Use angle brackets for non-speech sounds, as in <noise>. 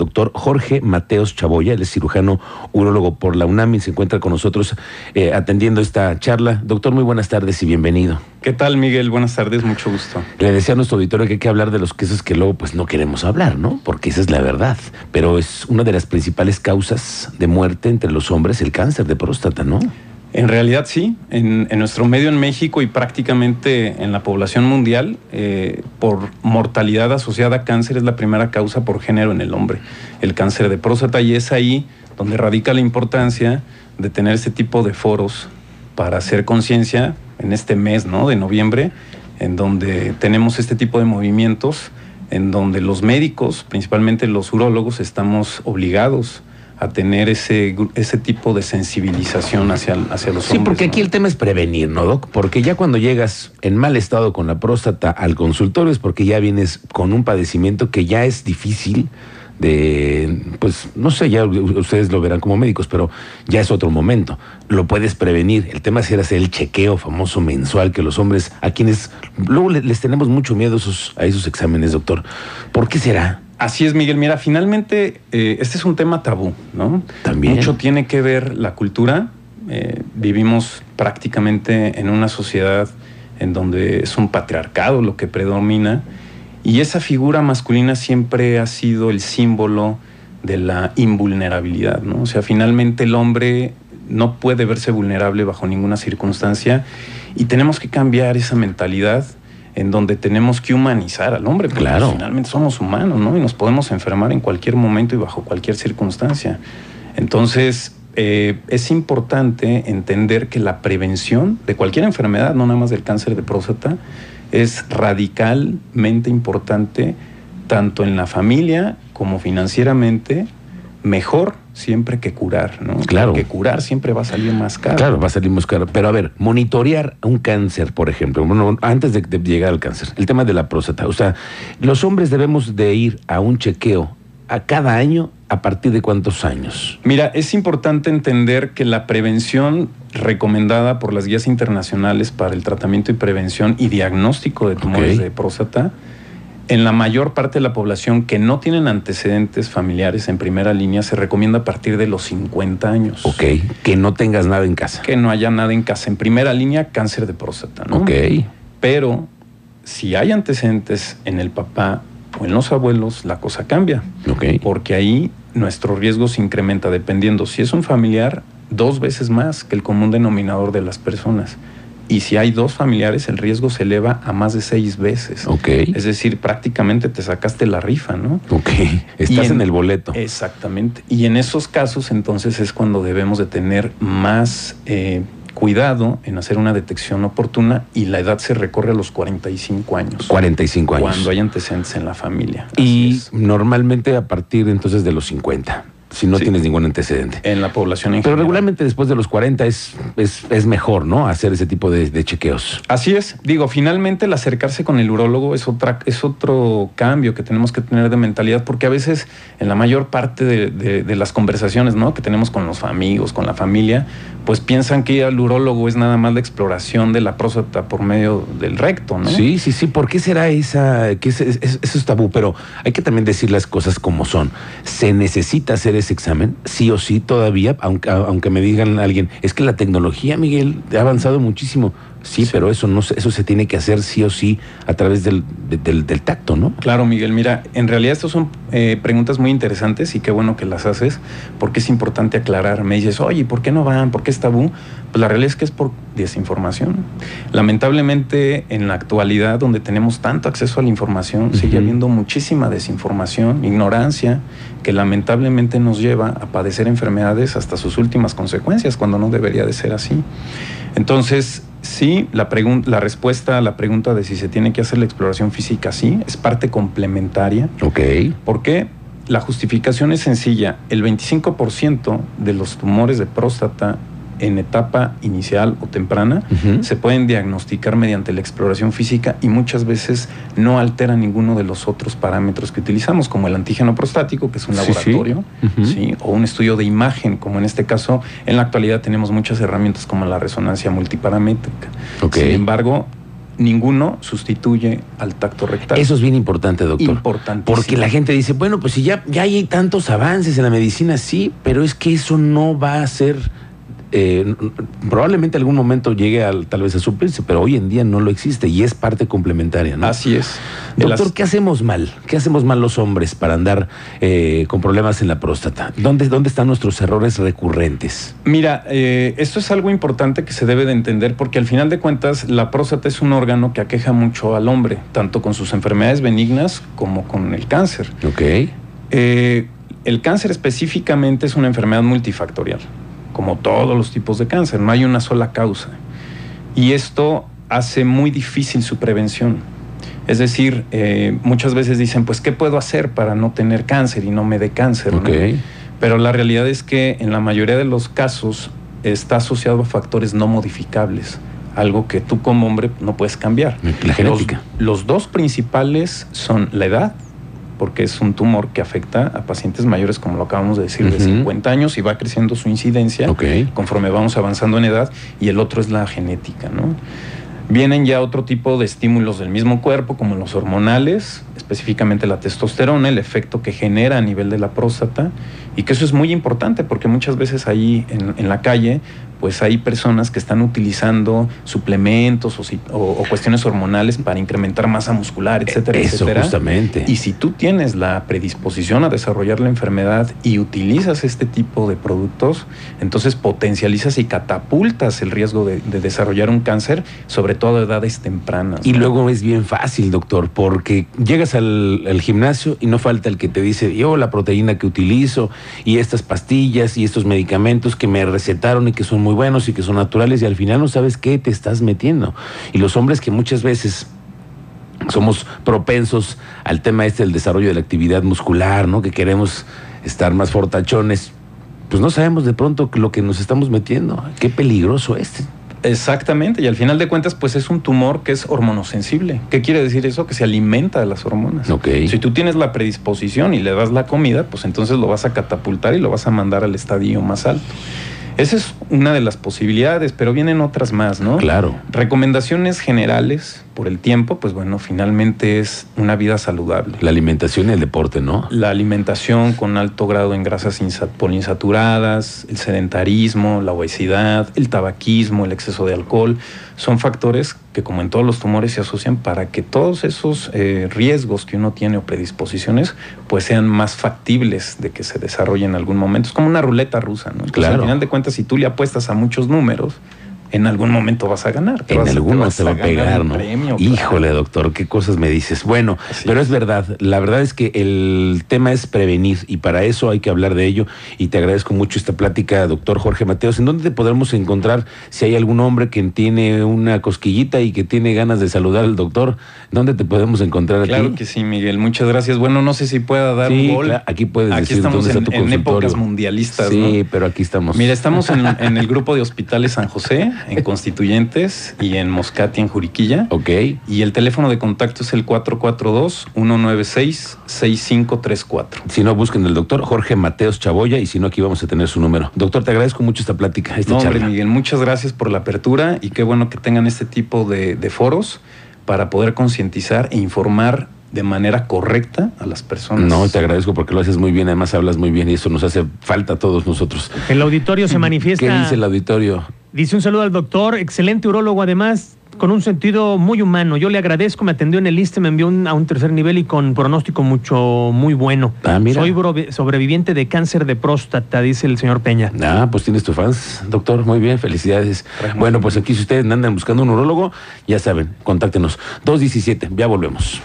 doctor Jorge Mateos Chaboya, él es cirujano urólogo por la UNAM y se encuentra con nosotros eh, atendiendo esta charla. Doctor, muy buenas tardes y bienvenido. ¿Qué tal, Miguel? Buenas tardes, mucho gusto. Le decía a nuestro auditorio que hay que hablar de los quesos que luego pues no queremos hablar, ¿no? Porque esa es la verdad. Pero es una de las principales causas de muerte entre los hombres el cáncer de próstata, ¿no? En realidad sí, en, nuestro medio en México y prácticamente en la población mundial, eh, por mortalidad asociada a cáncer es la primera causa por género en el hombre, el cáncer de próstata, y es ahí donde radica la importancia de tener este tipo de foros para hacer conciencia en este mes ¿no? de noviembre, en donde tenemos este tipo de movimientos, en donde los médicos, principalmente los urólogos, estamos obligados a tener ese, ese tipo de sensibilización hacia, hacia los hombres. Sí, porque aquí el tema es prevenir, ¿no, Doc? Porque ya cuando llegas en mal estado con la próstata al consultorio es porque ya vienes con un padecimiento que ya es difícil de, pues no sé, ya ustedes lo verán como médicos, pero ya es otro momento. Lo puedes prevenir. El tema es hacer el chequeo famoso mensual que los hombres, a quienes luego les tenemos mucho miedo a esos exámenes, doctor. ¿Por qué será? Así es, Miguel. Mira, finalmente eh, este es un tema tabú, ¿no? También. Mucho tiene que ver la cultura. Eh, vivimos prácticamente en una sociedad en donde es un patriarcado lo que predomina y esa figura masculina siempre ha sido el símbolo de la invulnerabilidad, ¿no? O sea, finalmente el hombre no puede verse vulnerable bajo ninguna circunstancia y tenemos que cambiar esa mentalidad en donde tenemos que humanizar al hombre, porque claro. finalmente somos humanos, ¿no? Y nos podemos enfermar en cualquier momento y bajo cualquier circunstancia. Entonces, eh, es importante entender que la prevención de cualquier enfermedad, no nada más del cáncer de próstata, es radicalmente importante tanto en la familia como financieramente, mejor siempre que curar, ¿no? Claro. Que curar siempre va a salir más caro. Claro, va a salir más caro. Pero a ver, monitorear un cáncer, por ejemplo, bueno, antes de, de llegar al cáncer, el tema de la próstata. O sea, los hombres debemos de ir a un chequeo a cada año a partir de cuántos años? Mira, es importante entender que la prevención recomendada por las guías internacionales para el tratamiento y prevención y diagnóstico de tumores de próstata en la mayor parte de la población que no tienen antecedentes familiares en primera línea se recomienda a partir de los 50 años. Ok, que no tengas nada en casa. Que no haya nada en casa. En primera línea, cáncer de próstata, ¿no? Ok. Pero si hay antecedentes en el papá o en los abuelos, la cosa cambia. Ok. Porque ahí nuestro riesgo se incrementa dependiendo si es un familiar dos veces más que el común denominador de las personas. Y si hay dos familiares, el riesgo se eleva a más de seis veces. Ok. Es decir, prácticamente te sacaste la rifa, ¿no? Ok. Estás en, el boleto. Exactamente. Y en esos casos, entonces, es cuando debemos de tener más eh, cuidado en hacer una detección oportuna y la edad se recorre a los 45 años. 45 años. Cuando hay antecedentes en la familia. y normalmente a partir entonces de los 50 si no tienes ningún antecedente. En la población en Pero regularmente después de los 40 es, es, mejor, ¿no? Hacer ese tipo de, chequeos. Así es. Digo, finalmente el acercarse con el urólogo es, otra, es otro cambio que tenemos que tener de mentalidad, porque a veces en la mayor parte de, las conversaciones, ¿no? Que tenemos con los amigos, con la familia, pues piensan que ir al urólogo es nada más la exploración de la próstata por medio del recto, ¿no? Sí, sí, sí. ¿Por qué será esa? Que eso es tabú, pero hay que también decir las cosas como son. Se necesita hacer ese examen, sí o sí todavía, aunque, aunque me digan alguien, es que la tecnología, Miguel, ha avanzado muchísimo. Sí, pero eso no eso se tiene que hacer sí o sí a través del, del, tacto, ¿no? Claro, Miguel. Mira, en realidad estas son eh, preguntas muy interesantes y qué bueno que las haces, porque es importante aclarar. Me dices, oye, ¿por qué no van? ¿Por qué es tabú? Pues la realidad es que es por desinformación. Lamentablemente, en la actualidad, donde tenemos tanto acceso a la información, sigue habiendo muchísima desinformación, ignorancia, que lamentablemente nos lleva a padecer enfermedades hasta sus últimas consecuencias, cuando no debería de ser así. Entonces, sí, la, la respuesta a la pregunta de si se tiene que hacer la exploración física, sí, es parte complementaria. Ok. ¿Por qué? La justificación es sencilla. El 25% de los tumores de próstata en etapa inicial o temprana se pueden diagnosticar mediante la exploración física y muchas veces no altera ninguno de los otros parámetros que utilizamos, como el antígeno prostático, que es un laboratorio, o un estudio de imagen, como en este caso, en la actualidad tenemos muchas herramientas como la resonancia multiparamétrica. Sin embargo, ninguno sustituye al tacto rectal. Eso es bien importante, doctor. Importantísimo. Porque la gente dice, bueno, pues si ya, ya hay tantos avances en la medicina, sí, pero es que eso no va a ser eh, probablemente algún momento llegue al, tal vez a suplirse, pero hoy en día no lo existe y es parte complementaria. ¿no? Así es. Doctor, las... ¿qué hacemos mal? ¿Qué hacemos mal los hombres para andar eh, con problemas en la próstata? ¿Dónde, ¿Dónde están nuestros errores recurrentes? Mira, eh, esto es algo importante que se debe de entender porque al final de cuentas la próstata es un órgano que aqueja mucho al hombre, tanto con sus enfermedades benignas como con el cáncer. Ok. El cáncer específicamente es una enfermedad multifactorial como todos los tipos de cáncer, no hay una sola causa. Y esto hace muy difícil su prevención. Es decir, eh, muchas veces dicen, pues, ¿qué puedo hacer para no tener cáncer y no me dé cáncer? Okay. Pero la realidad es que en la mayoría de los casos está asociado a factores no modificables, algo que tú como hombre no puedes cambiar. La genética. Los, los dos principales son la edad porque es un tumor que afecta a pacientes mayores, como lo acabamos de decir, uh -huh. de 50 años y va creciendo su incidencia okay. conforme vamos avanzando en edad, y el otro es la genética, ¿no? Vienen ya otro tipo de estímulos del mismo cuerpo, como los hormonales, específicamente la testosterona, el efecto que genera a nivel de la próstata, y que eso es muy importante porque muchas veces ahí en, en la calle pues hay personas que están utilizando suplementos o, o, o, cuestiones hormonales para incrementar masa muscular, etcétera, Eso, etcétera. Justamente. Y si tú tienes la predisposición a desarrollar la enfermedad y utilizas este tipo de productos, entonces potencializas y catapultas el riesgo de, de desarrollar un cáncer, sobre todo a edades tempranas. Y ¿no? luego es bien fácil, doctor, porque llegas al, al, gimnasio y no falta el que te dice, yo la proteína que utilizo y estas pastillas y estos medicamentos que me recetaron y que son muy muy buenos y que son naturales y al final no sabes qué te estás metiendo. Y los hombres que muchas veces somos propensos al tema este del desarrollo de la actividad muscular, ¿no? Que queremos estar más fortachones, pues no sabemos de pronto lo que nos estamos metiendo. Qué peligroso este. Exactamente, y al final de cuentas, pues es un tumor que es hormonosensible. ¿Qué quiere decir eso? Que se alimenta de las hormonas. Okay. Si tú tienes la predisposición y le das la comida, pues entonces lo vas a catapultar y lo vas a mandar al estadio más alto. Esa es una de las posibilidades, pero vienen otras más, ¿no? Claro. Recomendaciones generales por el tiempo, pues bueno, finalmente es una vida saludable. La alimentación y el deporte, ¿no? La alimentación con alto grado en grasas poliinsaturadas, el sedentarismo, la obesidad, el tabaquismo, el exceso de alcohol, son factores que como en todos los tumores se asocian para que todos esos eh, riesgos que uno tiene o predisposiciones pues sean más factibles de que se desarrollen en algún momento. Es como una ruleta rusa, ¿no? Entonces, claro. al final de cuentas, si tú le apuestas a muchos números, en algún momento vas a ganar. en alguno te va a pegar, ¿no? Premio, Híjole, claro. doctor, qué cosas me dices. Bueno, Así pero es. verdad. La verdad es que el tema es prevenir y para eso hay que hablar de ello. Y te agradezco mucho esta plática, doctor Jorge Mateos. ¿En dónde te podremos encontrar si hay algún hombre que tiene una cosquillita y que tiene ganas de saludar al doctor? ¿Dónde te podemos encontrar claro aquí? que sí, Miguel. Muchas gracias. Bueno, no sé si pueda dar sí, un gol. Claro, aquí puedes aquí decir estamos dónde en, está tu en épocas mundialistas. Sí, ¿no? pero aquí estamos. Mira, estamos en, <laughs> en el grupo de hospitales San José, en Constituyente y en Moscati, en Juriquilla. Ok. Y el teléfono de contacto es el 442-196-6534. Si no, busquen el doctor Jorge Mateos Chaboya y si no, aquí vamos a tener su número. Doctor, te agradezco mucho esta plática, esta no, charla. Hombre, Miguel, muchas gracias por la apertura y qué bueno que tengan este tipo de, de foros para poder concientizar e informar de manera correcta a las personas. No, te agradezco porque lo haces muy bien, además hablas muy bien y eso nos hace falta a todos nosotros. El auditorio se manifiesta. ¿Qué dice el auditorio? Dice un saludo al doctor, excelente urólogo además, con un sentido muy humano. Yo le agradezco, me atendió en el ISTE, me envió un, a un tercer nivel y con pronóstico mucho, muy bueno. Ah, mira. Soy sobreviviente de cáncer de próstata, dice el señor Peña. Ah, pues tienes tu fans, doctor, muy bien, felicidades. Bueno, pues aquí si ustedes andan buscando un urólogo, ya saben, contáctenos. 217, ya volvemos.